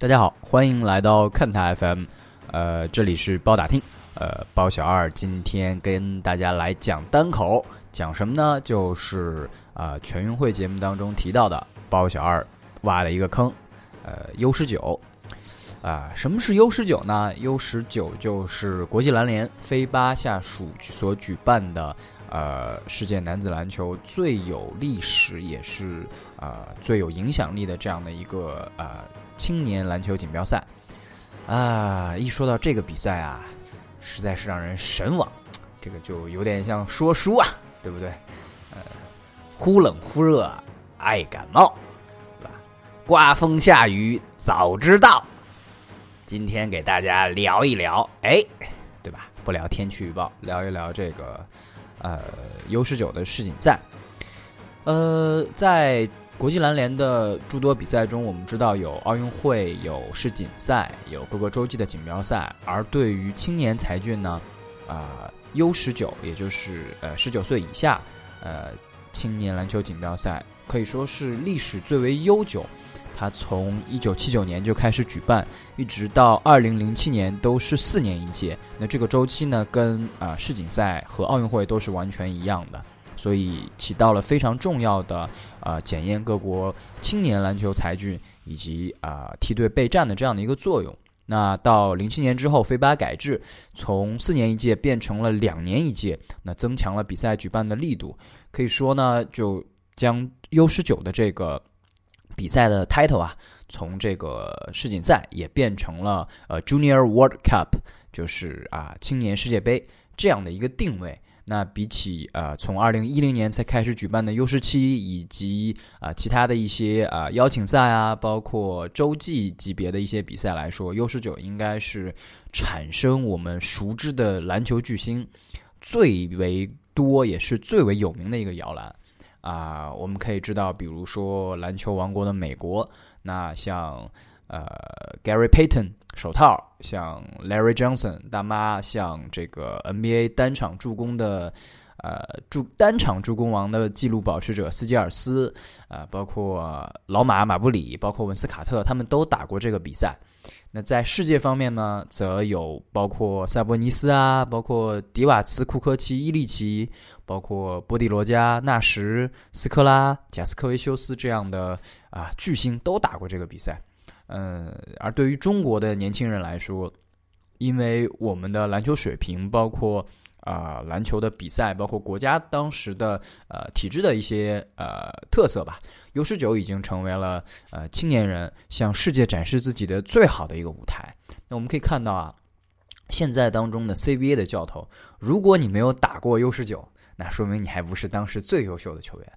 大家好，欢迎来到看台 FM，呃，这里是包打听，呃，包小二今天跟大家来讲单口，讲什么呢？就是啊，全运会节目当中提到的包小二挖的一个坑，呃，U 十九，啊，什么是 U 十九呢？U 十九就是国际篮联非巴下属所举办的。呃，世界男子篮球最有历史也是啊最有影响力的这样的一个呃青年篮球锦标赛啊，一说到这个比赛啊，实在是让人神往，这个就有点像说书啊，对不对？呃，忽冷忽热爱感冒，是吧？刮风下雨早知道，今天给大家聊一聊，哎，对吧？不聊天气预报，聊一聊这个。呃，U 十九的世锦赛，呃，在国际篮联的诸多比赛中，我们知道有奥运会、有世锦赛、有各个洲际的锦标赛。而对于青年才俊呢，啊，U 十九，也就是呃十九岁以下，呃，青年篮球锦标赛可以说是历史最为悠久。它从一九七九年就开始举办，一直到二零零七年都是四年一届。那这个周期呢，跟啊世锦赛和奥运会都是完全一样的，所以起到了非常重要的啊检验各国青年篮球才俊以及啊梯队备战的这样的一个作用。那到零七年之后，飞巴改制，从四年一届变成了两年一届，那增强了比赛举办的力度。可以说呢，就将 U 十九的这个。比赛的 title 啊，从这个世锦赛也变成了呃 Junior World Cup，就是啊青年世界杯这样的一个定位。那比起呃从二零一零年才开始举办的 U 十七以及啊其他的一些啊邀请赛啊，包括洲际级别的一些比赛来说，U 十九应该是产生我们熟知的篮球巨星最为多也是最为有名的一个摇篮。啊，我们可以知道，比如说篮球王国的美国，那像呃 Gary Payton 手套，像 Larry Johnson 大妈，像这个 NBA 单场助攻的呃助单场助攻王的纪录保持者斯基尔斯，啊，包括老马马布里，包括文斯卡特，他们都打过这个比赛。那在世界方面呢，则有包括塞博尼斯啊，包括迪瓦茨、库科奇、伊利奇，包括波蒂罗加、纳什、斯科拉、贾斯科维修斯这样的啊巨星都打过这个比赛。嗯，而对于中国的年轻人来说，因为我们的篮球水平，包括啊篮球的比赛，包括国家当时的呃体制的一些呃特色吧。U 十九已经成为了呃青年人向世界展示自己的最好的一个舞台。那我们可以看到啊，现在当中的 CBA 的教头，如果你没有打过 U 十九，那说明你还不是当时最优秀的球员。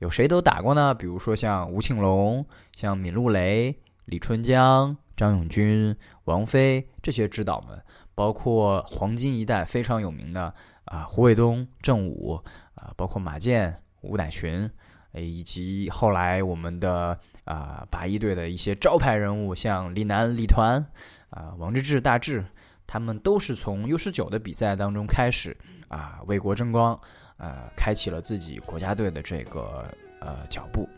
有谁都打过呢？比如说像吴庆龙、像闵路雷、李春江、张永军、王菲这些指导们，包括黄金一代非常有名的啊胡卫东、郑武啊，包括马健、吴乃群。以及后来我们的啊八一队的一些招牌人物，像李楠、李团啊、王治郅、大志，他们都是从 U 十九的比赛当中开始啊为国争光，呃，开启了自己国家队的这个呃脚步。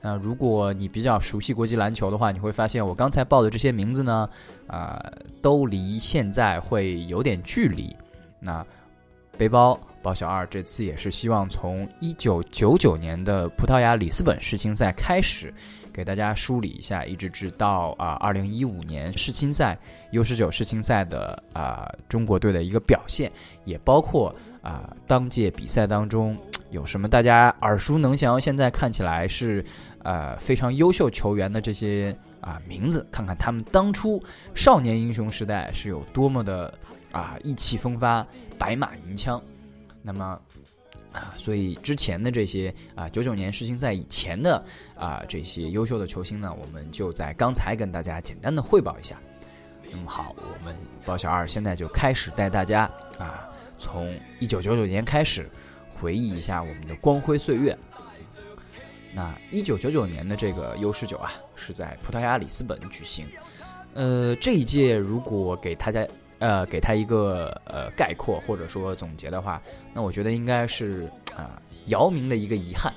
那如果你比较熟悉国际篮球的话，你会发现我刚才报的这些名字呢，啊，都离现在会有点距离。那背包。包小二这次也是希望从一九九九年的葡萄牙里斯本世青赛开始，给大家梳理一下，一直直到啊二零一五年世青赛 U 十九世青赛的啊中国队的一个表现，也包括啊当届比赛当中有什么大家耳熟能详，现在看起来是呃非常优秀球员的这些啊名字，看看他们当初少年英雄时代是有多么的啊意气风发，白马银枪。那么啊，所以之前的这些啊，九九年世青赛以前的啊这些优秀的球星呢，我们就在刚才跟大家简单的汇报一下。那么好，我们包小二现在就开始带大家啊，从一九九九年开始回忆一下我们的光辉岁月。那一九九九年的这个 U 十九啊，是在葡萄牙里斯本举行。呃，这一届如果给大家。呃，给他一个呃概括或者说总结的话，那我觉得应该是啊姚明的一个遗憾，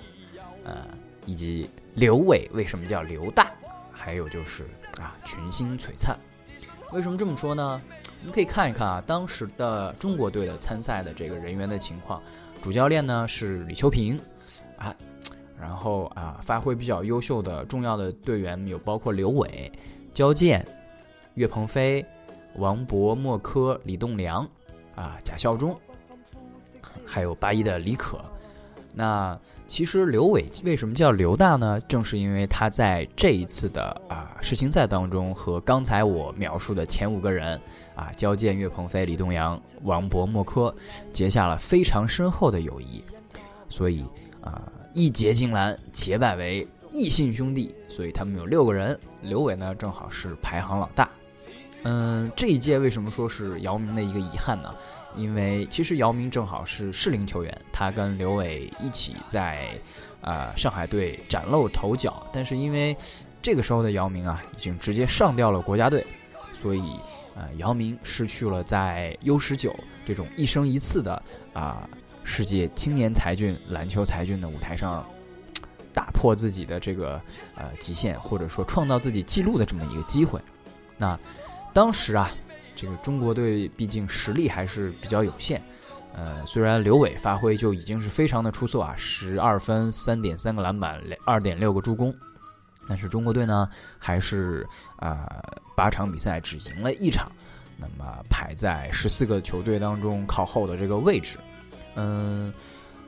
呃，以及刘伟为什么叫刘大，还有就是啊群星璀璨。为什么这么说呢？我们可以看一看啊，当时的中国队的参赛的这个人员的情况。主教练呢是李秋平，啊，然后啊发挥比较优秀的重要的队员有包括刘伟、焦健、岳鹏飞、王博、莫科、李栋梁，啊贾孝忠，还有八一的李可。那其实刘伟为什么叫刘大呢？正是因为他在这一次的啊世青赛当中，和刚才我描述的前五个人啊焦健、岳鹏飞、李栋梁、王博、莫科结下了非常深厚的友谊，所以啊一结金兰，结拜为异姓兄弟。所以他们有六个人，刘伟呢正好是排行老大。嗯，这一届为什么说是姚明的一个遗憾呢？因为其实姚明正好是适龄球员，他跟刘伟一起在，呃上海队崭露头角。但是因为这个时候的姚明啊，已经直接上掉了国家队，所以呃姚明失去了在 U 十九这种一生一次的啊世界青年才俊篮球才俊的舞台上，打破自己的这个呃极限，或者说创造自己记录的这么一个机会。那当时啊。这个中国队毕竟实力还是比较有限，呃，虽然刘伟发挥就已经是非常的出色啊，十二分、三点三个篮板、二点六个助攻，但是中国队呢还是啊八场比赛只赢了一场，那么排在十四个球队当中靠后的这个位置。嗯，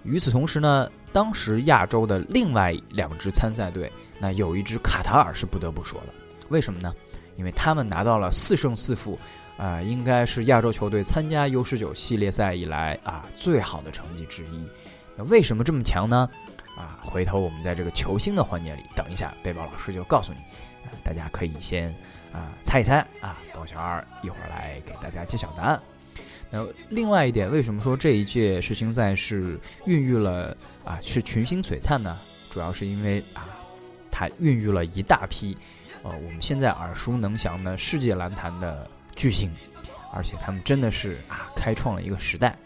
与此同时呢，当时亚洲的另外两支参赛队，那有一支卡塔尔是不得不说的，为什么呢？因为他们拿到了四胜四负。啊，应该是亚洲球队参加 U 十九系列赛以来啊最好的成绩之一。那为什么这么强呢？啊，回头我们在这个球星的环节里，等一下背包老师就告诉你。大家可以先啊猜一猜啊，包小二一会儿来给大家揭晓答案。那另外一点，为什么说这一届世青赛是孕育了啊是群星璀璨呢？主要是因为啊，它孕育了一大批呃我们现在耳熟能详的世界篮坛的。巨星，而且他们真的是啊，开创了一个时代。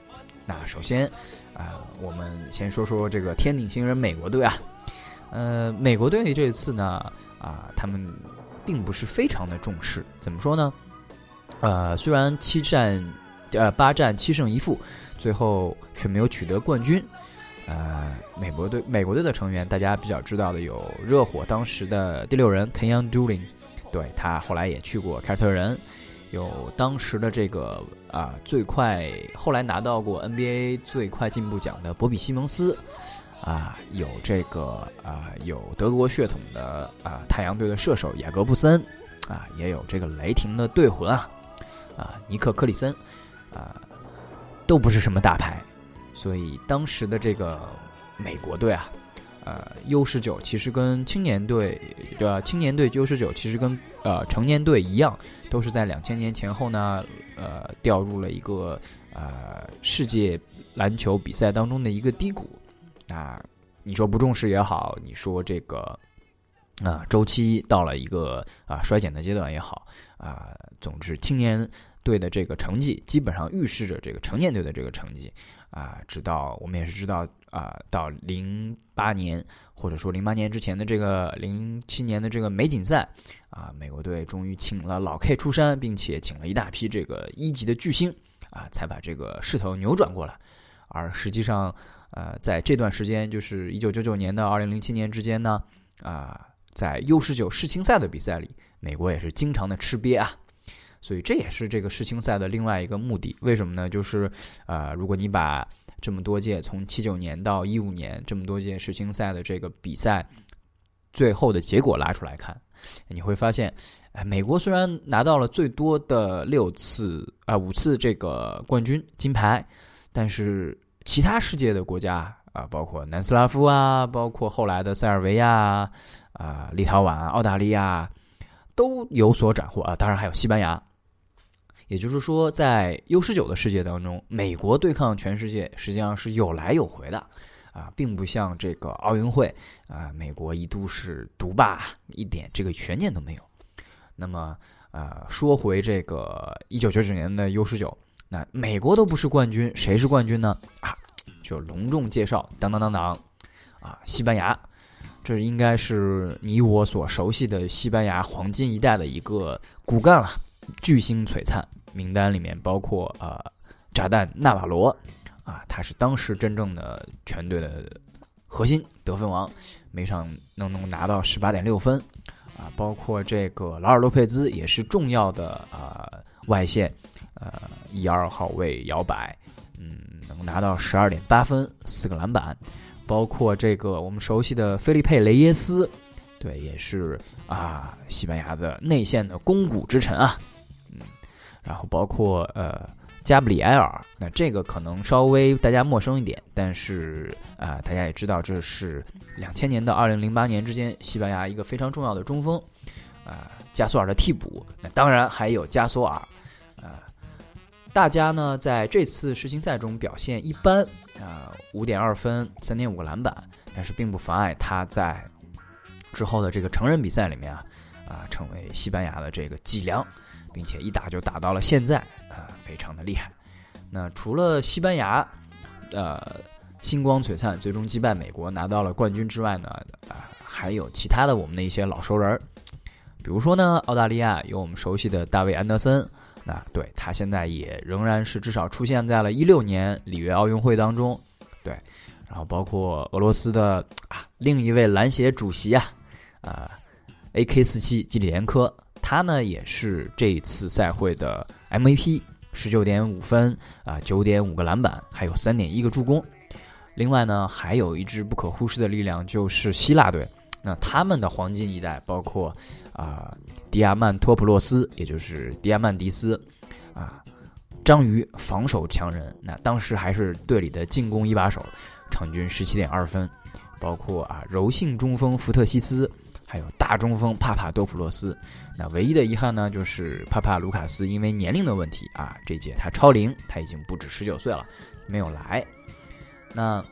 那首先啊，我们先说说这个天顶星人美国队啊。呃，美国队这次呢啊，他们并不是非常的重视。怎么说呢？呃，虽然七战呃八战七胜一负，最后却没有取得冠军。呃，美国队美国队的成员大家比较知道的有热火当时的第六人 k e n y o n d u l i n 对他后来也去过凯尔特人。有当时的这个啊最快，后来拿到过 NBA 最快进步奖的博比西蒙斯，啊有这个啊有德国血统的啊太阳队的射手雅各布森，啊也有这个雷霆的队魂啊啊尼克克里森，啊都不是什么大牌，所以当时的这个美国队啊，呃 U 十九其实跟青年队的青年队 U 十九其实跟呃成年队一样。都是在两千年前后呢，呃，掉入了一个呃世界篮球比赛当中的一个低谷。啊，你说不重视也好，你说这个啊周期到了一个啊衰减的阶段也好，啊，总之青年队的这个成绩基本上预示着这个成年队的这个成绩。啊，直到我们也是知道啊，到零八年或者说零八年之前的这个零七年的这个美锦赛，啊，美国队终于请了老 K 出山，并且请了一大批这个一级的巨星，啊，才把这个势头扭转过来。而实际上，呃，在这段时间，就是一九九九年到二零零七年之间呢，啊，在 U 十九世青赛的比赛里，美国也是经常的吃瘪啊。所以这也是这个世青赛的另外一个目的，为什么呢？就是，呃，如果你把这么多届从七九年到一五年这么多届世青赛的这个比赛最后的结果拉出来看，你会发现，哎，美国虽然拿到了最多的六次啊五次这个冠军金牌，但是其他世界的国家啊，包括南斯拉夫啊，包括后来的塞尔维亚啊、立陶宛、澳大利亚都有所斩获啊，当然还有西班牙。也就是说，在 U 十九的世界当中，美国对抗全世界实际上是有来有回的，啊，并不像这个奥运会啊，美国一度是独霸，一点这个悬念都没有。那么，呃，说回这个一九九九年的 U 十九，那美国都不是冠军，谁是冠军呢？啊，就隆重介绍，当当当当，啊，西班牙。这应该是你我所熟悉的西班牙黄金一代的一个骨干了，巨星璀璨。名单里面包括呃炸弹纳瓦罗，啊，他是当时真正的全队的核心得分王，每场能能拿到十八点六分，啊，包括这个劳尔洛佩兹也是重要的啊外线，呃一二号位摇摆，嗯，能拿到十二点八分，四个篮板，包括这个我们熟悉的菲利佩雷耶斯，对，也是啊西班牙的内线的肱骨之臣啊。嗯然后包括呃加布里埃尔，那这个可能稍微大家陌生一点，但是啊大家也知道这是两千年到二零零八年之间西班牙一个非常重要的中锋，啊加索尔的替补，那当然还有加索尔，啊大家呢在这次世青赛中表现一般，啊五点二分三点五个篮板，但是并不妨碍他在之后的这个成人比赛里面啊啊成为西班牙的这个脊梁。并且一打就打到了现在，啊，非常的厉害。那除了西班牙，呃，星光璀璨，最终击败美国拿到了冠军之外呢，啊，还有其他的我们的一些老熟人儿，比如说呢，澳大利亚有我们熟悉的大卫安德森，啊对他现在也仍然是至少出现在了一六年里约奥运会当中，对，然后包括俄罗斯的啊另一位篮协主席啊，啊，AK 四七基里连科。他呢也是这一次赛会的 MVP，十九点五分啊，九点五个篮板，还有三点一个助攻。另外呢，还有一支不可忽视的力量就是希腊队。那他们的黄金一代包括啊，迪亚曼托普洛斯，也就是迪亚曼迪斯啊，章鱼防守强人。那当时还是队里的进攻一把手，场均十七点二分。包括啊，柔性中锋福特西斯，还有大中锋帕帕多普洛斯。那唯一的遗憾呢，就是帕帕卢卡斯因为年龄的问题啊，这届他超龄，他已经不止十九岁了，没有来。那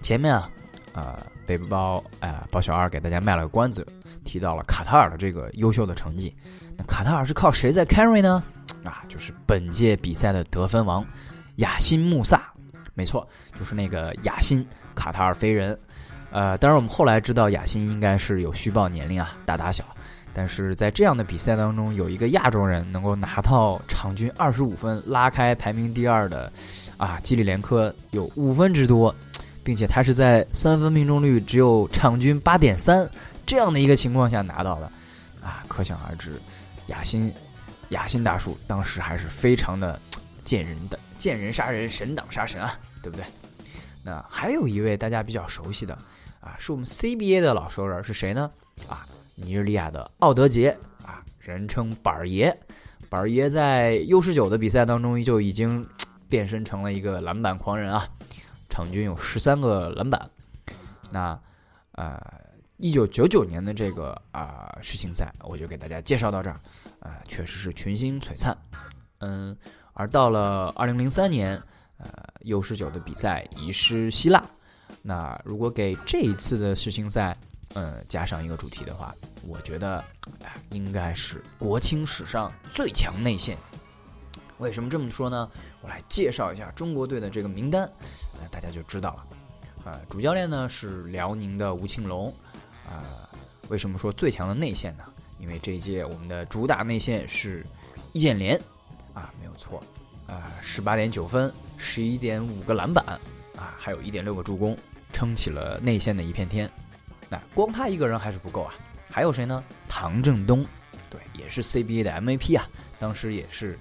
前面啊，呃，背包啊，包小二给大家卖了个关子，提到了卡塔尔的这个优秀的成绩。那卡塔尔是靠谁在 carry 呢？啊，就是本届比赛的得分王雅辛穆萨，没错，就是那个雅辛卡塔尔飞人。呃，当然我们后来知道雅辛应该是有虚报年龄啊，大打小。但是在这样的比赛当中，有一个亚洲人能够拿到场均二十五分，拉开排名第二的，啊，基里连科有五分之多，并且他是在三分命中率只有场均八点三这样的一个情况下拿到的，啊，可想而知，雅辛，雅辛大叔当时还是非常的见人的见人杀人，神挡杀神啊，对不对？那还有一位大家比较熟悉的，啊，是我们 CBA 的老熟人是谁呢？啊。尼日利亚的奥德杰啊，人称板儿爷，板儿爷在 U 十九的比赛当中就已经变身成了一个篮板狂人啊，场均有十三个篮板。那呃，一九九九年的这个啊世青赛，我就给大家介绍到这儿，啊，确实是群星璀璨。嗯，而到了二零零三年，呃，U 十九的比赛移师希腊。那如果给这一次的世青赛，嗯，加上一个主题的话，我觉得，应该是国青史上最强内线。为什么这么说呢？我来介绍一下中国队的这个名单，呃大家就知道了。呃，主教练呢是辽宁的吴庆龙。啊，为什么说最强的内线呢？因为这一届我们的主打内线是易建联，啊，没有错，啊，十八点九分，十一点五个篮板，啊，还有一点六个助攻，撑起了内线的一片天。那光他一个人还是不够啊，还有谁呢？唐振东，对，也是 CBA 的 MVP 啊，当时也是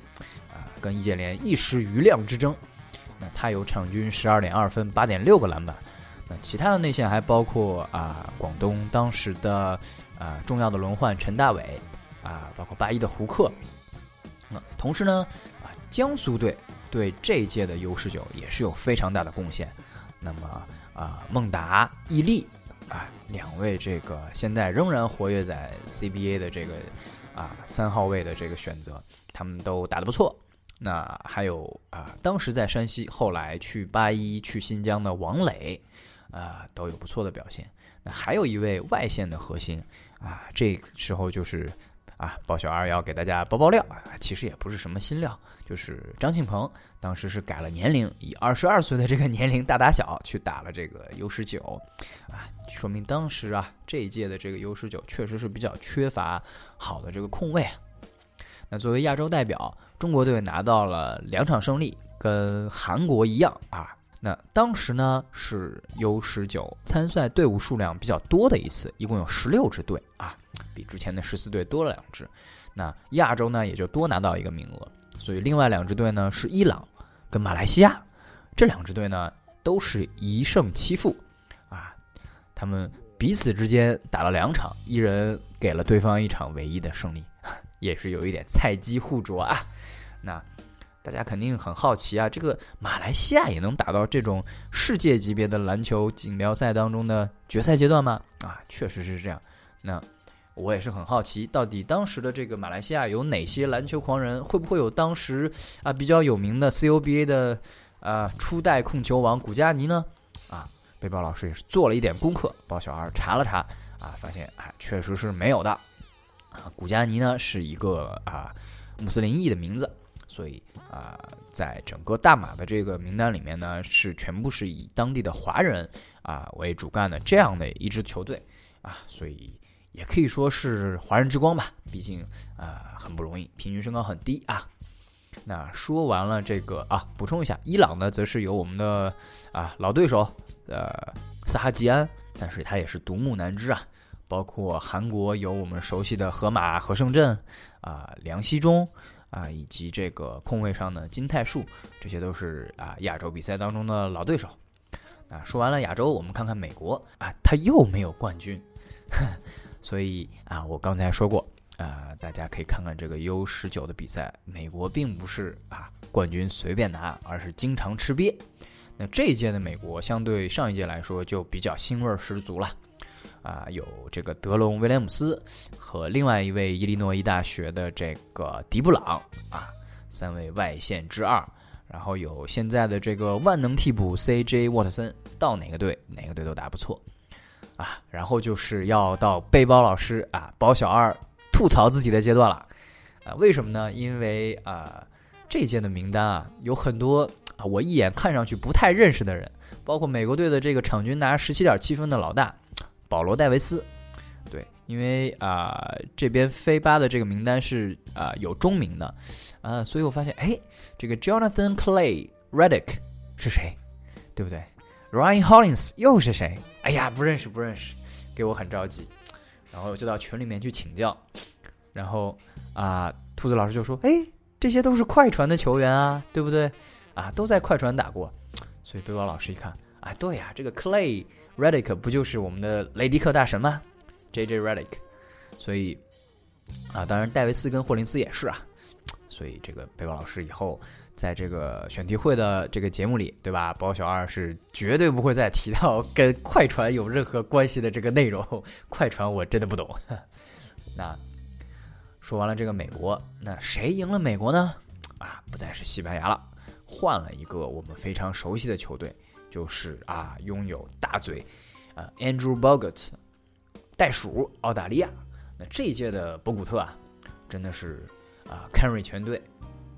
啊跟易建联一时余量之争。那他有场均十二点二分，八点六个篮板。那其他的内线还包括啊广东当时的啊重要的轮换陈大伟啊，包括八一的胡克。那同时呢啊江苏队对这一届的 U 十九也是有非常大的贡献。那么啊孟达、易立。啊，两位这个现在仍然活跃在 CBA 的这个啊三号位的这个选择，他们都打得不错。那还有啊，当时在山西，后来去八一、去新疆的王磊啊，都有不错的表现。那还有一位外线的核心啊，这时候就是啊，包小二要给大家爆爆料啊，其实也不是什么新料，就是张庆鹏当时是改了年龄，以二十二岁的这个年龄大打小去打了这个 U 十九，啊，说明当时啊这一届的这个 U 十九确实是比较缺乏好的这个控卫啊。那作为亚洲代表，中国队拿到了两场胜利，跟韩国一样啊。那当时呢是 U 十九参赛队伍数量比较多的一次，一共有十六支队啊，比之前的十四队多了两支。那亚洲呢也就多拿到一个名额，所以另外两支队呢是伊朗跟马来西亚，这两支队呢都是一胜七负啊，他们彼此之间打了两场，一人给了对方一场唯一的胜利。也是有一点菜鸡互啄啊，那大家肯定很好奇啊，这个马来西亚也能打到这种世界级别的篮球锦标赛当中的决赛阶段吗？啊，确实是这样。那我也是很好奇，到底当时的这个马来西亚有哪些篮球狂人？会不会有当时啊比较有名的 COBA 的啊初代控球王古加尼呢？啊，背包老师也是做了一点功课，包小二查了查啊，发现啊确实是没有的。啊，古加尼呢是一个啊穆斯林裔的名字，所以啊，在整个大马的这个名单里面呢，是全部是以当地的华人啊为主干的这样的一支球队啊，所以也可以说是华人之光吧。毕竟啊很不容易，平均身高很低啊。那说完了这个啊，补充一下，伊朗呢则是由我们的啊老对手呃萨哈吉安，但是他也是独木难支啊。包括韩国有我们熟悉的河马何胜镇啊、梁熙忠啊，以及这个空位上的金泰树，这些都是啊亚洲比赛当中的老对手。啊，说完了亚洲，我们看看美国啊，他又没有冠军，所以啊，我刚才说过啊，大家可以看看这个 U 十九的比赛，美国并不是啊冠军随便拿，而是经常吃瘪。那这一届的美国相对上一届来说就比较腥味十足了。啊，有这个德隆威廉姆斯和另外一位伊利诺伊大学的这个迪布朗啊，三位外线之二，然后有现在的这个万能替补 CJ 沃特森，到哪个队哪个队都打不错啊。然后就是要到背包老师啊，包小二吐槽自己的阶段了啊。为什么呢？因为啊，这届的名单啊，有很多啊，我一眼看上去不太认识的人，包括美国队的这个场均拿十七点七分的老大。保罗·戴维斯，对，因为啊，这边飞吧的这个名单是啊有中名的，啊，所以我发现，哎，这个 Jonathan Clay Redick 是谁，对不对？Ryan Hollins 又是谁？哎呀，不认识，不认识，给我很着急，然后就到群里面去请教，然后啊，兔子老师就说，哎，这些都是快船的球员啊，对不对？啊，都在快船打过，所以背包老师一看，啊，对呀，这个 Clay。Redick 不就是我们的雷迪克大神吗？J.J. Redick，所以啊，当然戴维斯跟霍林斯也是啊，所以这个背包老师以后在这个选题会的这个节目里，对吧？包小二是绝对不会再提到跟快船有任何关系的这个内容。快船我真的不懂。那说完了这个美国，那谁赢了美国呢？啊，不再是西班牙了，换了一个我们非常熟悉的球队。就是啊，拥有大嘴，啊，Andrew Bogut，袋鼠，澳大利亚。那这一届的博古特啊，真的是啊，carry 全队，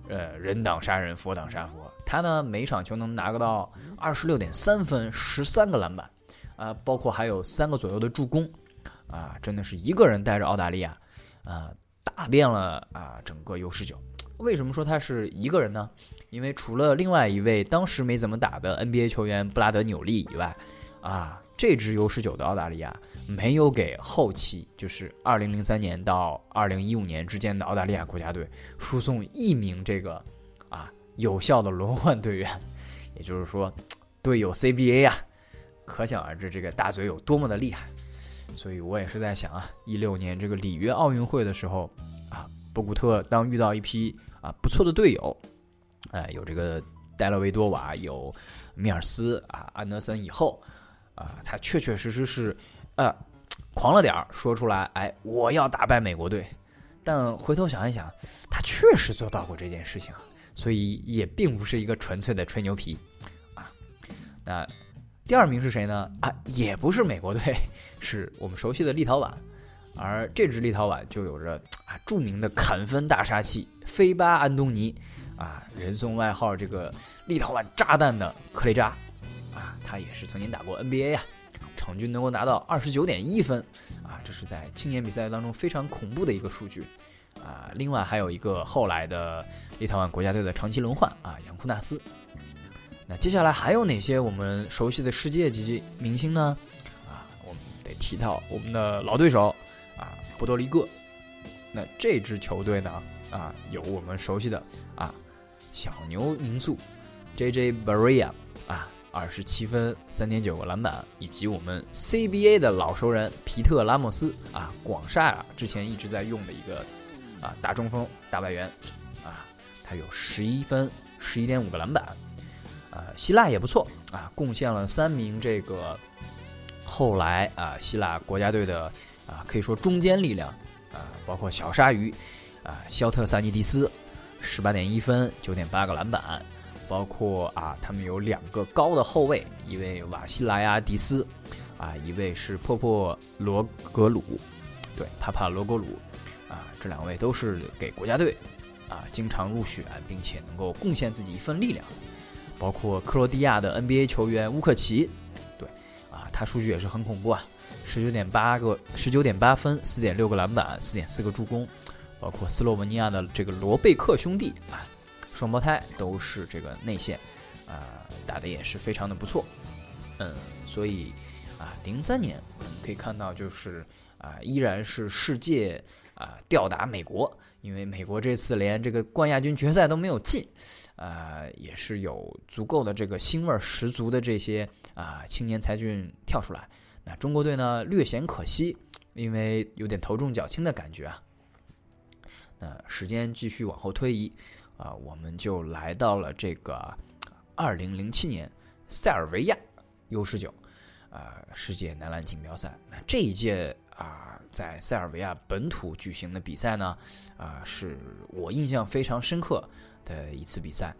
呃，人挡杀人，佛挡杀佛。他呢，每场球能拿个到二十六点三分，十三个篮板，啊，包括还有三个左右的助攻，啊，真的是一个人带着澳大利亚，啊，打遍了啊整个 U 十九。为什么说他是一个人呢？因为除了另外一位当时没怎么打的 NBA 球员布拉德纽利以外，啊，这支 U 十九的澳大利亚没有给后期就是2003年到2015年之间的澳大利亚国家队输送一名这个啊有效的轮换队员，也就是说队友 CBA 呀，可想而知这个大嘴有多么的厉害。所以我也是在想啊，一六年这个里约奥运会的时候啊，博古特当遇到一批啊不错的队友。哎，有这个戴勒维多瓦，有米尔斯啊，安德森以后，啊，他确确实实是，呃，狂了点儿，说出来，哎，我要打败美国队。但回头想一想，他确实做到过这件事情，所以也并不是一个纯粹的吹牛皮，啊。那第二名是谁呢？啊，也不是美国队，是我们熟悉的立陶宛。而这支立陶宛就有着啊著名的砍分大杀器菲巴安东尼，啊，人送外号这个立陶宛炸弹的克雷扎，啊，他也是曾经打过 NBA 呀，场均能够拿到二十九点一分，啊，这是在青年比赛当中非常恐怖的一个数据，啊，另外还有一个后来的立陶宛国家队的长期轮换啊，杨库纳斯。那接下来还有哪些我们熟悉的世界级明星呢？啊，我们得提到我们的老对手。波多黎各，那这支球队呢？啊，有我们熟悉的啊，小牛民宿，J.J. Barea 啊，二十七分，三点九个篮板，以及我们 CBA 的老熟人皮特拉莫斯啊，广厦啊之前一直在用的一个啊大中锋大外援啊，他有十一分，十一点五个篮板，啊，希腊也不错啊，贡献了三名这个后来啊希腊国家队的。啊，可以说中坚力量，啊，包括小鲨鱼，啊，肖特萨尼迪斯，十八点一分，九点八个篮板，包括啊，他们有两个高的后卫，一位瓦西莱亚迪斯，啊，一位是破破罗格鲁，对，帕帕罗格鲁，啊，这两位都是给国家队，啊，经常入选，并且能够贡献自己一份力量，包括克罗地亚的 NBA 球员乌克奇，对，啊，他数据也是很恐怖啊。十九点八个，十九点八分，四点六个篮板，四点四个助攻，包括斯洛文尼亚的这个罗贝克兄弟啊，双胞胎都是这个内线，啊，打的也是非常的不错，嗯，所以啊，零三年我们可以看到就是啊，依然是世界啊吊打美国，因为美国这次连这个冠亚军决赛都没有进，啊，也是有足够的这个腥味十足的这些啊青年才俊跳出来。那中国队呢，略显可惜，因为有点头重脚轻的感觉啊。那时间继续往后推移，啊，我们就来到了这个二零零七年塞尔维亚 U 十九啊世界男篮锦标赛。那这一届啊，在塞尔维亚本土举行的比赛呢，啊，是我印象非常深刻的一次比赛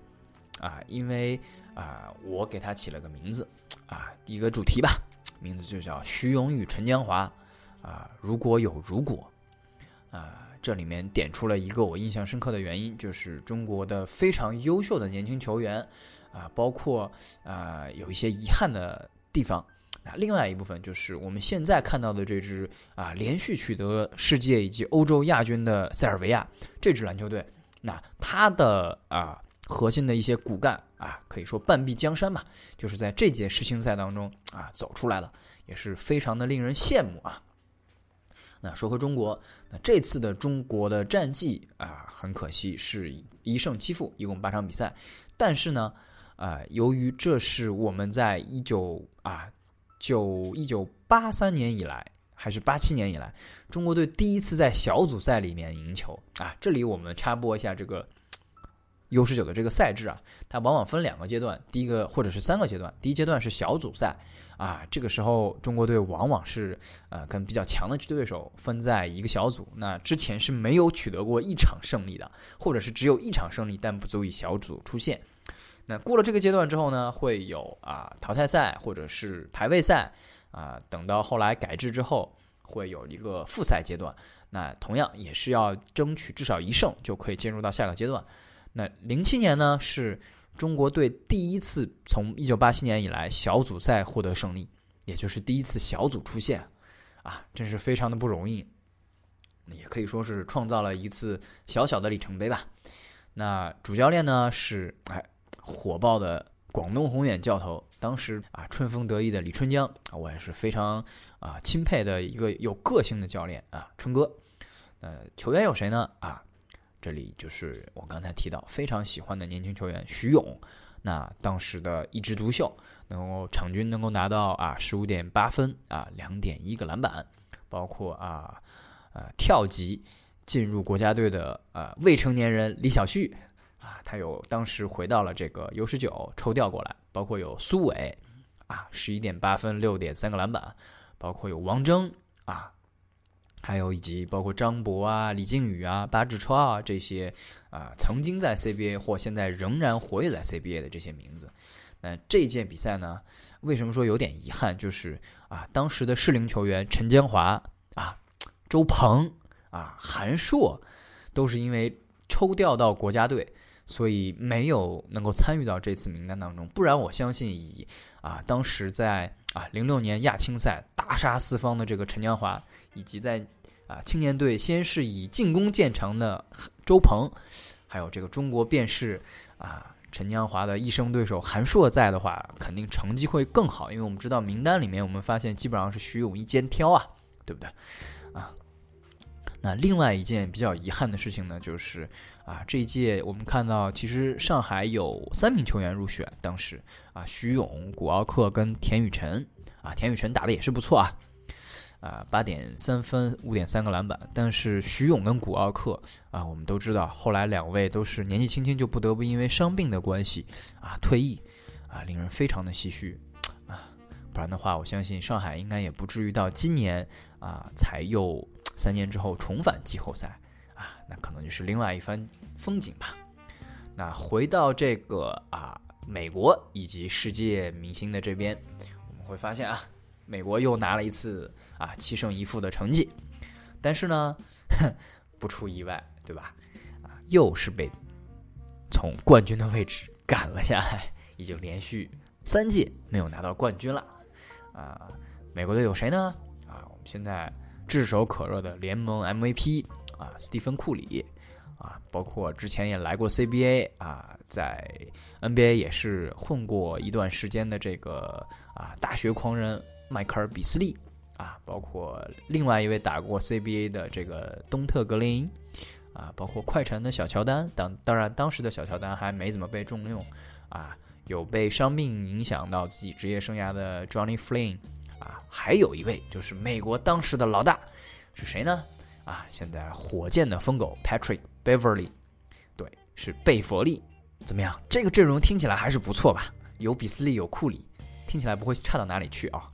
啊，因为啊，我给它起了个名字啊，一个主题吧。名字就叫徐勇与陈江华，啊，如果有如果，啊，这里面点出了一个我印象深刻的原因，就是中国的非常优秀的年轻球员，啊，包括啊有一些遗憾的地方，那另外一部分就是我们现在看到的这支啊连续取得世界以及欧洲亚军的塞尔维亚这支篮球队，那他的啊。核心的一些骨干啊，可以说半壁江山嘛，就是在这届世青赛当中啊走出来了，也是非常的令人羡慕啊。那说回中国，那这次的中国的战绩啊，很可惜是一胜七负，一共八场比赛。但是呢，啊，由于这是我们在一九啊九一九八三年以来，还是八七年以来，中国队第一次在小组赛里面赢球啊。这里我们插播一下这个。U 十九的这个赛制啊，它往往分两个阶段，第一个或者是三个阶段。第一阶段是小组赛啊，这个时候中国队往往是呃跟比较强的对手分在一个小组，那之前是没有取得过一场胜利的，或者是只有一场胜利但不足以小组出线。那过了这个阶段之后呢，会有啊淘汰赛或者是排位赛啊，等到后来改制之后，会有一个复赛阶段，那同样也是要争取至少一胜就可以进入到下个阶段。那零七年呢，是中国队第一次从一九八七年以来小组赛获得胜利，也就是第一次小组出线，啊，真是非常的不容易，也可以说是创造了一次小小的里程碑吧。那主教练呢是哎火爆的广东宏远教头，当时啊春风得意的李春江啊，我也是非常啊钦佩的一个有个性的教练啊春哥。呃，球员有谁呢？啊。这里就是我刚才提到非常喜欢的年轻球员徐勇，那当时的一枝独秀，能够场均能够拿到啊十五点八分啊两点一个篮板，包括啊呃跳级进入国家队的呃未成年人李晓旭啊，他有当时回到了这个 U 十九抽调过来，包括有苏伟啊十一点八分六点三个篮板，包括有王铮啊。还有以及包括张博啊、李靖宇啊、巴志超啊这些啊，曾经在 CBA 或现在仍然活跃在 CBA 的这些名字。那这一届比赛呢，为什么说有点遗憾？就是啊，当时的适龄球员陈江华啊，周鹏啊、韩硕，都是因为抽调到国家队，所以没有能够参与到这次名单当中。不然，我相信以啊当时在啊零六年亚青赛大杀四方的这个陈江华，以及在啊青年队先是以进攻见长的周鹏，还有这个中国便是啊。陈江华的一生对手韩硕在的话，肯定成绩会更好，因为我们知道名单里面，我们发现基本上是徐勇一肩挑啊，对不对？啊，那另外一件比较遗憾的事情呢，就是啊，这一届我们看到，其实上海有三名球员入选，当时啊，徐勇、古奥克跟田雨辰啊，田雨辰打的也是不错啊。啊，八点三分，五点三个篮板。但是徐勇跟古奥克啊，我们都知道，后来两位都是年纪轻轻就不得不因为伤病的关系啊退役，啊，令人非常的唏嘘啊。不然的话，我相信上海应该也不至于到今年啊才又三年之后重返季后赛啊，那可能就是另外一番风景吧。那回到这个啊美国以及世界明星的这边，我们会发现啊，美国又拿了一次。啊，七胜一负的成绩，但是呢，不出意外，对吧？啊，又是被从冠军的位置赶了下来，已经连续三届没有拿到冠军了。啊，美国队有谁呢？啊，我们现在炙手可热的联盟 MVP 啊，斯蒂芬库里啊，包括之前也来过 CBA 啊，在 NBA 也是混过一段时间的这个啊大学狂人迈克尔比斯利。啊，包括另外一位打过 CBA 的这个东特格林，啊，包括快船的小乔丹，当当然当时的小乔丹还没怎么被重用，啊，有被伤病影响到自己职业生涯的 Johnny Flynn，啊，还有一位就是美国当时的老大是谁呢？啊，现在火箭的疯狗 Patrick Beverly，对，是贝弗利，怎么样？这个阵容听起来还是不错吧？有比斯利，有库里，听起来不会差到哪里去啊。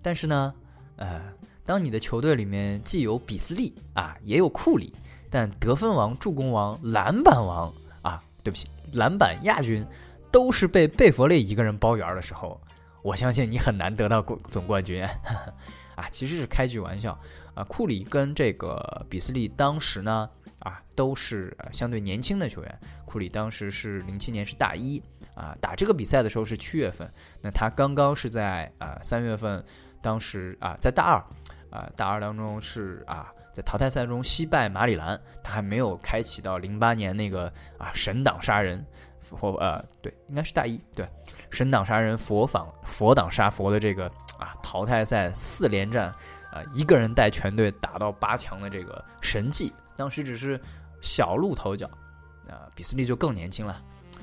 但是呢？呃，当你的球队里面既有比斯利啊，也有库里，但得分王、助攻王、篮板王啊，对不起，篮板亚军都是被贝弗利一个人包圆的时候，我相信你很难得到冠总冠军 啊。其实是开句玩笑啊。库里跟这个比斯利当时呢啊都是相对年轻的球员，库里当时是零七年是大一啊，打这个比赛的时候是七月份，那他刚刚是在啊三月份。当时啊，在大二，啊大二当中是啊，在淘汰赛中惜败马里兰，他还没有开启到零八年那个啊神挡杀人佛呃对，应该是大一对神挡杀人佛仿佛挡杀佛的这个啊淘汰赛四连战啊一个人带全队打到八强的这个神迹，当时只是小露头角，啊比斯利就更年轻了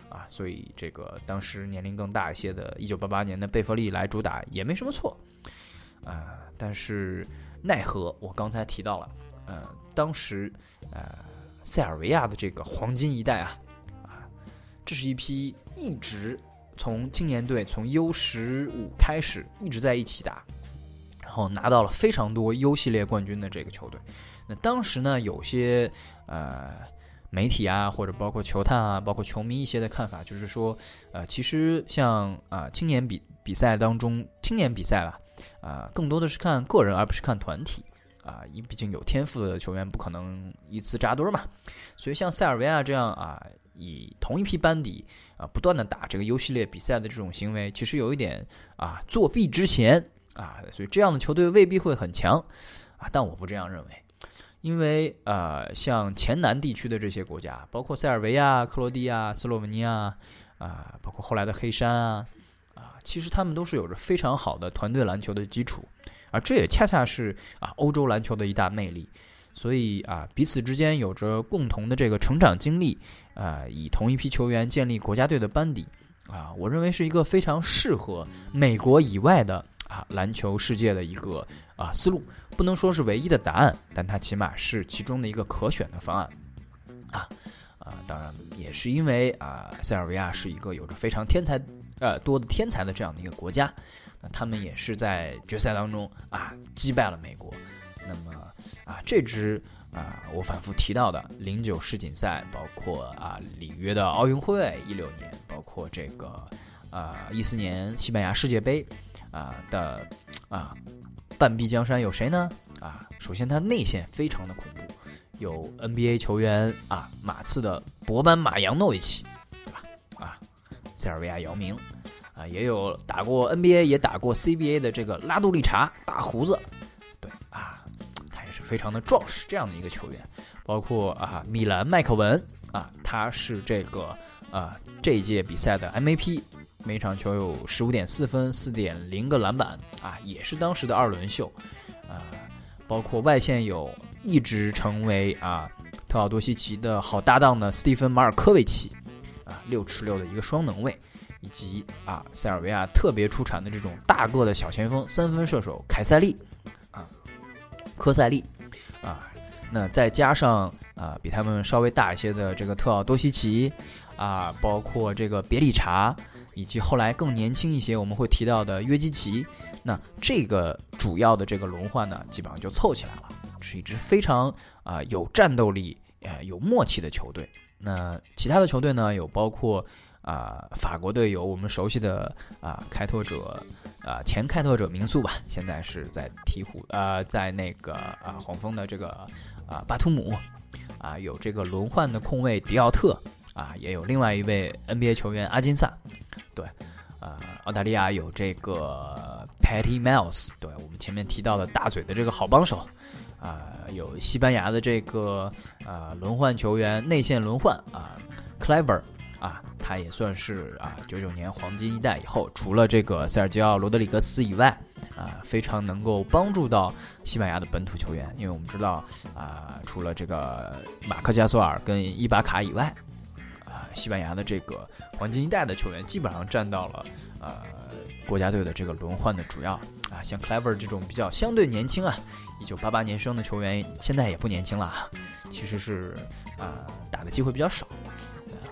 啊，所以这个当时年龄更大一些的一九八八年的贝弗利来主打也没什么错。啊，但是奈何我刚才提到了，呃，当时呃塞尔维亚的这个黄金一代啊，啊，这是一批一直从青年队从 U 十五开始一直在一起打，然后拿到了非常多 U 系列冠军的这个球队。那当时呢，有些呃媒体啊，或者包括球探啊，包括球迷一些的看法，就是说，呃，其实像啊青年比比赛当中青年比赛吧。啊，更多的是看个人，而不是看团体啊。因毕竟有天赋的球员不可能一次扎堆嘛。所以像塞尔维亚这样啊，以同一批班底啊，不断的打这个 U 系列比赛的这种行为，其实有一点啊作弊之嫌啊。所以这样的球队未必会很强啊。但我不这样认为，因为呃，像前南地区的这些国家，包括塞尔维亚、克罗地亚、斯洛文尼亚啊，包括后来的黑山啊。其实他们都是有着非常好的团队篮球的基础，而这也恰恰是啊欧洲篮球的一大魅力。所以啊，彼此之间有着共同的这个成长经历，啊，以同一批球员建立国家队的班底，啊，我认为是一个非常适合美国以外的啊篮球世界的一个啊思路。不能说是唯一的答案，但它起码是其中的一个可选的方案。啊啊，当然也是因为啊塞尔维亚是一个有着非常天才。呃，多的天才的这样的一个国家，那他们也是在决赛当中啊击败了美国。那么啊，这支啊我反复提到的零九世锦赛，包括啊里约的奥运会一六年，包括这个啊一四年西班牙世界杯啊的啊半壁江山有谁呢？啊，首先他内线非常的恐怖，有 NBA 球员啊，马刺的博班马扬诺维奇，塞尔维亚姚明，啊，也有打过 NBA 也打过 CBA 的这个拉杜利查，大胡子，对啊，他也是非常的壮实这样的一个球员。包括啊，米兰麦克文啊，他是这个啊这一届比赛的 MVP。每场球有十五点四分，四点零个篮板啊，也是当时的二轮秀，啊，包括外线有一直成为啊特奥多西奇的好搭档的斯蒂芬马尔科维奇，啊六尺六的一个双能卫，以及啊塞尔维亚特别出产的这种大个的小前锋三分射手凯塞利，啊科塞利，啊那再加上啊比他们稍微大一些的这个特奥多西奇，啊包括这个别里查。以及后来更年轻一些，我们会提到的约基奇，那这个主要的这个轮换呢，基本上就凑起来了，是一支非常啊有战斗力、呃有默契的球队。那其他的球队呢，有包括啊法国队有我们熟悉的啊开拓者啊前开拓者民宿吧，现在是在鹈鹕啊在那个啊黄蜂的这个啊巴图姆啊有这个轮换的控卫迪奥特。啊，也有另外一位 NBA 球员阿金萨，对，呃，澳大利亚有这个 Patty Mills，对我们前面提到的大嘴的这个好帮手，啊，有西班牙的这个呃轮换球员内线轮换啊，Clever，啊，他也算是啊九九年黄金一代以后，除了这个塞尔吉奥罗德里格斯以外，啊，非常能够帮助到西班牙的本土球员，因为我们知道啊，除了这个马克加索尔跟伊巴卡以外。啊西班牙的这个黄金一代的球员基本上占到了呃国家队的这个轮换的主要啊，像 Clever 这种比较相对年轻啊，一九八八年生的球员，现在也不年轻了，其实是啊打的机会比较少，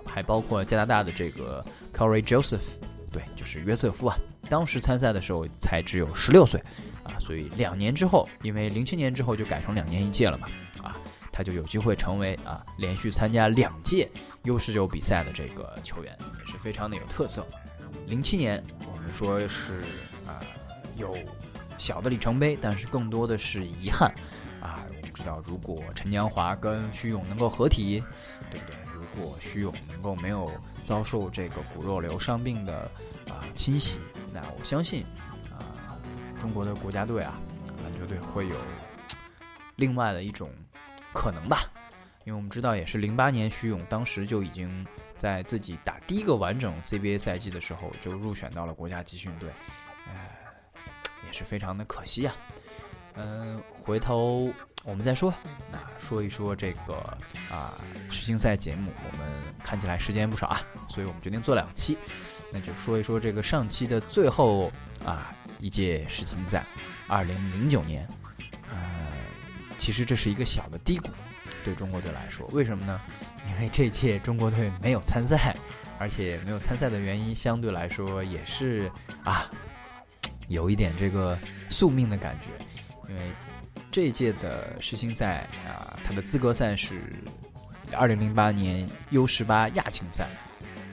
还包括加拿大的这个 Corey Joseph，对，就是约瑟夫啊，当时参赛的时候才只有十六岁啊，所以两年之后，因为零七年之后就改成两年一届了嘛，啊，他就有机会成为啊连续参加两届。U 十九比赛的这个球员也是非常的有特色。零七年我们说是啊有小的里程碑，但是更多的是遗憾啊。我们知道，如果陈江华跟徐勇能够合体，对不对？如果徐勇能够没有遭受这个骨肉瘤伤病的啊侵袭，那我相信啊中国的国家队啊篮球队会有另外的一种可能吧。因为我们知道，也是零八年，徐勇当时就已经在自己打第一个完整 CBA 赛季的时候就入选到了国家集训队，哎，是非常的可惜啊。嗯，回头我们再说，那说一说这个啊世青赛节目，我们看起来时间不少啊，所以我们决定做两期，那就说一说这个上期的最后啊一届世青赛，二零零九年，呃，其实这是一个小的低谷。对中国队来说，为什么呢？因为这届中国队没有参赛，而且没有参赛的原因相对来说也是啊，有一点这个宿命的感觉。因为这一届的世青赛啊，它的资格赛是二零零八年 U 十八亚青赛。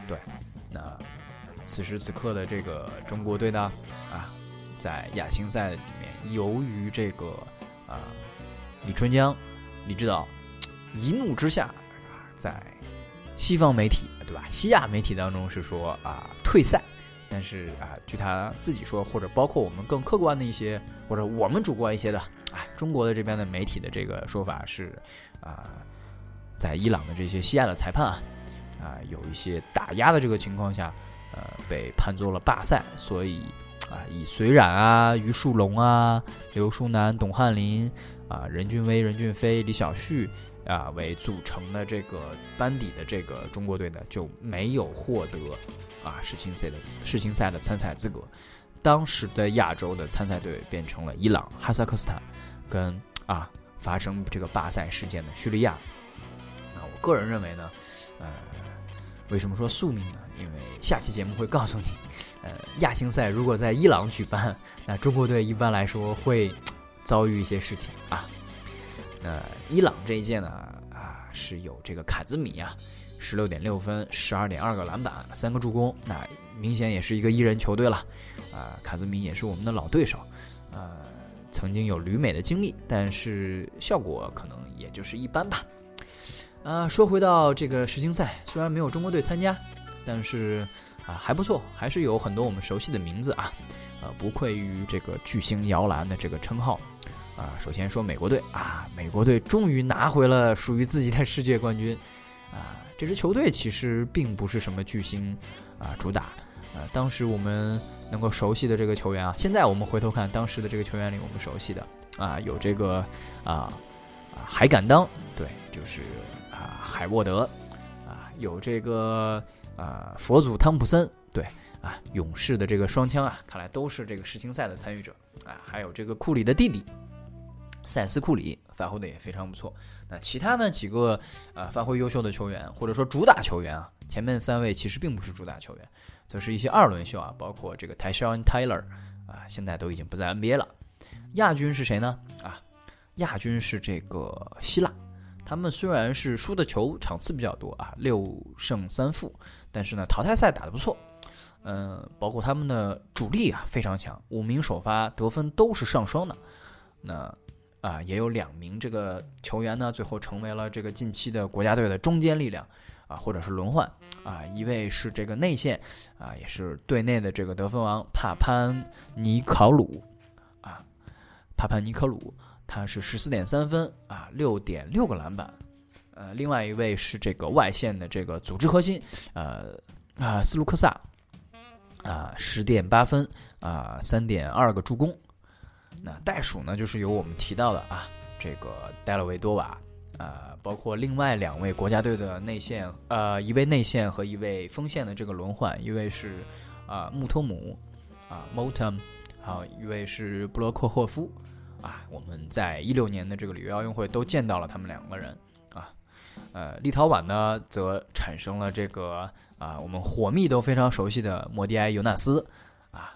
对，那此时此刻的这个中国队呢，啊，在亚青赛里面，由于这个啊，李春江、李指导。一怒之下，在西方媒体对吧？西亚媒体当中是说啊退赛，但是啊，据他自己说，或者包括我们更客观的一些，或者我们主观一些的，啊，中国的这边的媒体的这个说法是啊，在伊朗的这些西亚的裁判啊啊有一些打压的这个情况下，呃，被判作了罢赛，所以啊，以隋冉啊、于树龙啊、刘书南、董翰林啊、任俊威、任俊飞、李晓旭。啊，为组成的这个班底的这个中国队呢，就没有获得啊世青赛的世青赛的参赛资格。当时的亚洲的参赛队变成了伊朗、哈萨克斯坦，跟啊发生这个罢赛事件的叙利亚。那我个人认为呢，呃，为什么说宿命呢？因为下期节目会告诉你，呃，亚青赛如果在伊朗举办，那中国队一般来说会遭遇一些事情啊。那伊朗这一届呢，啊是有这个卡兹米啊，十六点六分，十二点二个篮板，三个助攻，那明显也是一个一人球队了，啊，卡兹米也是我们的老对手，呃，曾经有旅美的经历，但是效果可能也就是一般吧。啊，说回到这个世青赛，虽然没有中国队参加，但是啊还不错，还是有很多我们熟悉的名字啊，呃，不愧于这个巨星摇篮的这个称号。啊，首先说美国队啊，美国队终于拿回了属于自己的世界冠军。啊，这支球队其实并不是什么巨星啊主打。呃，当时我们能够熟悉的这个球员啊，现在我们回头看当时的这个球员里，我们熟悉的啊，有这个啊啊海敢当，对，就是啊海沃德，啊有这个啊佛祖汤普森，对，啊勇士的这个双枪啊，看来都是这个世青赛的参与者啊，还有这个库里的弟弟塞斯库里发挥的也非常不错。那其他呢几个啊发挥优秀的球员，或者说主打球员啊，前面三位其实并不是主打球员。则是一些二轮秀啊，包括这个 t y s h a n Taylor 啊，现在都已经不在 NBA 了。亚军是谁呢？啊，亚军是这个希腊。他们虽然是输的球场次比较多啊，六胜三负，但是呢，淘汰赛打得不错。嗯，包括他们的主力啊非常强，五名首发得分都是上双的。那啊，也有两名这个球员呢，最后成为了这个近期的国家队的中坚力量。啊，或者是轮换啊，一位是这个内线啊，也是队内的这个得分王帕潘尼考鲁啊，帕潘尼科鲁，他是十四点三分啊，六点六个篮板。呃，另外一位是这个外线的这个组织核心，呃啊斯卢克萨啊，十点八分啊，三点二个助攻。那袋鼠呢，就是由我们提到的啊，这个戴勒维多瓦。呃，包括另外两位国家队的内线，呃，一位内线和一位锋线的这个轮换，一位是啊穆托姆啊 Motum，还有一位是布洛克霍夫啊。我们在一六年的这个里约奥运会都见到了他们两个人啊。呃，立陶宛呢则产生了这个啊我们火密都非常熟悉的莫迪埃尤纳斯啊。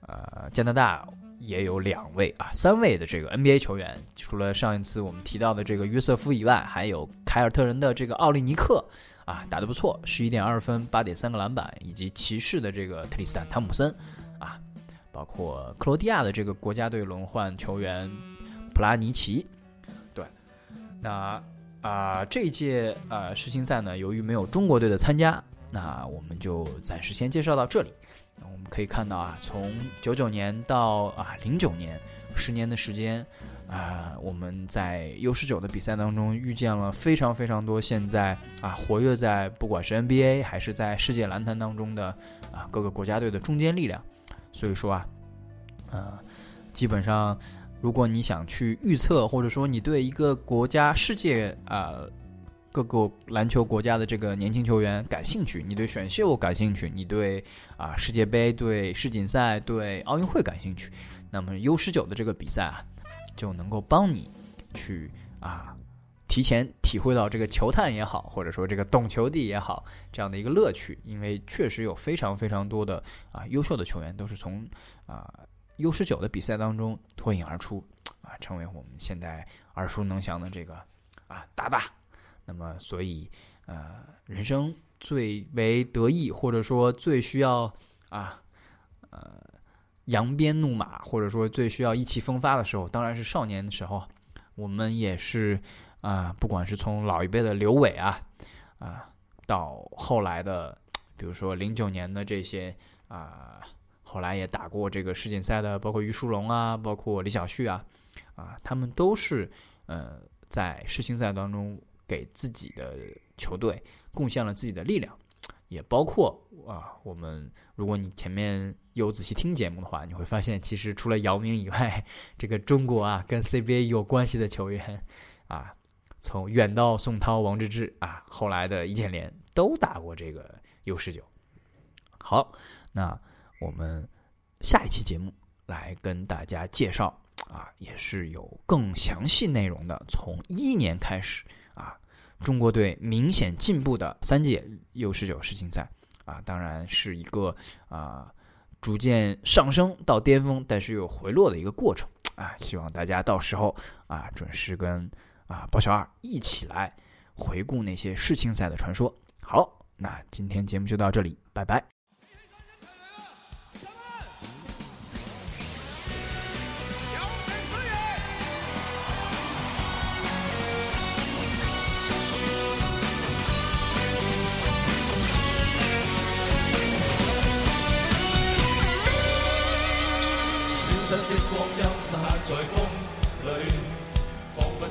呃，加拿大。也有两位啊，三位的这个 NBA 球员，除了上一次我们提到的这个约瑟夫以外，还有凯尔特人的这个奥利尼克啊，打得不错，十一点二分，八点三个篮板，以及骑士的这个特里斯坦汤姆森啊，包括克罗地亚的这个国家队轮换球员普拉尼奇。对，那啊，这一届啊世青赛呢，由于没有中国队的参加，那我们就暂时先介绍到这里。我们可以看到啊，从九九年到啊零九年，十年的时间，啊，我们在 U 十九的比赛当中遇见了非常非常多现在啊活跃在不管是 NBA 还是在世界篮坛当中的啊各个国家队的中坚力量。所以说啊，呃，基本上如果你想去预测，或者说你对一个国家世界啊。各个篮球国家的这个年轻球员感兴趣，你对选秀感兴趣，你对啊世界杯、对世锦赛、对奥运会感兴趣，那么 U 十九的这个比赛啊，就能够帮你去啊提前体会到这个球探也好，或者说这个懂球帝也好这样的一个乐趣，因为确实有非常非常多的啊优秀的球员都是从啊 U 十九的比赛当中脱颖而出啊，成为我们现在耳熟能详的这个啊大大。那么，所以，呃，人生最为得意，或者说最需要啊，呃，扬鞭怒马，或者说最需要意气风发的时候，当然是少年的时候。我们也是啊，不管是从老一辈的刘伟啊，啊，到后来的，比如说零九年的这些啊，后来也打过这个世锦赛的，包括于书龙啊，包括李晓旭啊，啊，他们都是呃，在世青赛当中。给自己的球队贡献了自己的力量，也包括啊，我们如果你前面有仔细听节目的话，你会发现，其实除了姚明以外，这个中国啊跟 CBA 有关系的球员啊，从远到宋涛、王治郅啊，后来的易建联都打过这个 U 十九。好，那我们下一期节目来跟大家介绍啊，也是有更详细内容的，从一一年开始。啊，中国队明显进步的三届 U 十九世锦赛啊，当然是一个啊逐渐上升到巅峰，但是又回落的一个过程啊。希望大家到时候啊准时跟啊包小二一起来回顾那些世青赛的传说。好，那今天节目就到这里，拜拜。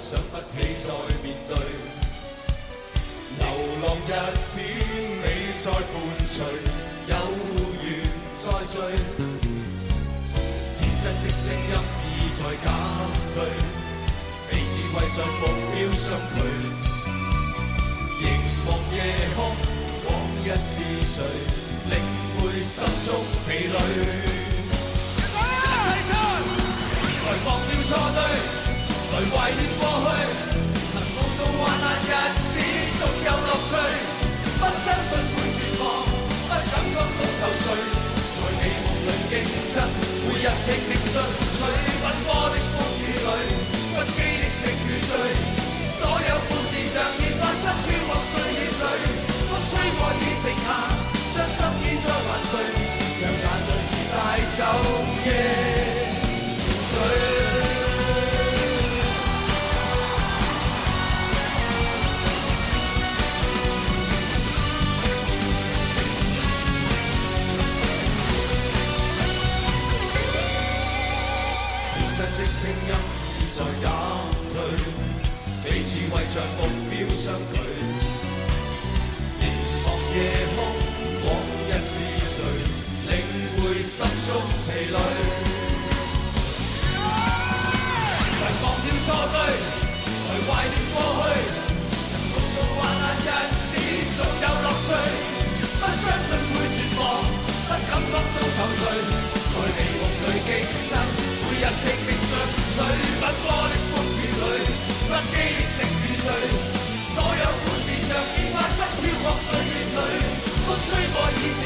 想不起再面对。流浪日子你在伴随，有缘再聚。天真的声音已在减退，彼此为着目标相距。凝望夜空，往日是谁领会心中疲累？来忘掉错对，来怀念过去。曾梦到患难日子总有乐趣，不相信会绝望，不感觉到愁绪。在美梦里竞争，每日拼心中疲累？来忘掉错对，来怀念过去。曾共度患难日子，总有乐趣。不相信会绝望，不感觉到愁绪。在美梦里竞争，每日拼命进取。奔波的风雨里，不羁的胜与醉。所有故事像烟花失飘过岁月里，风吹过已成。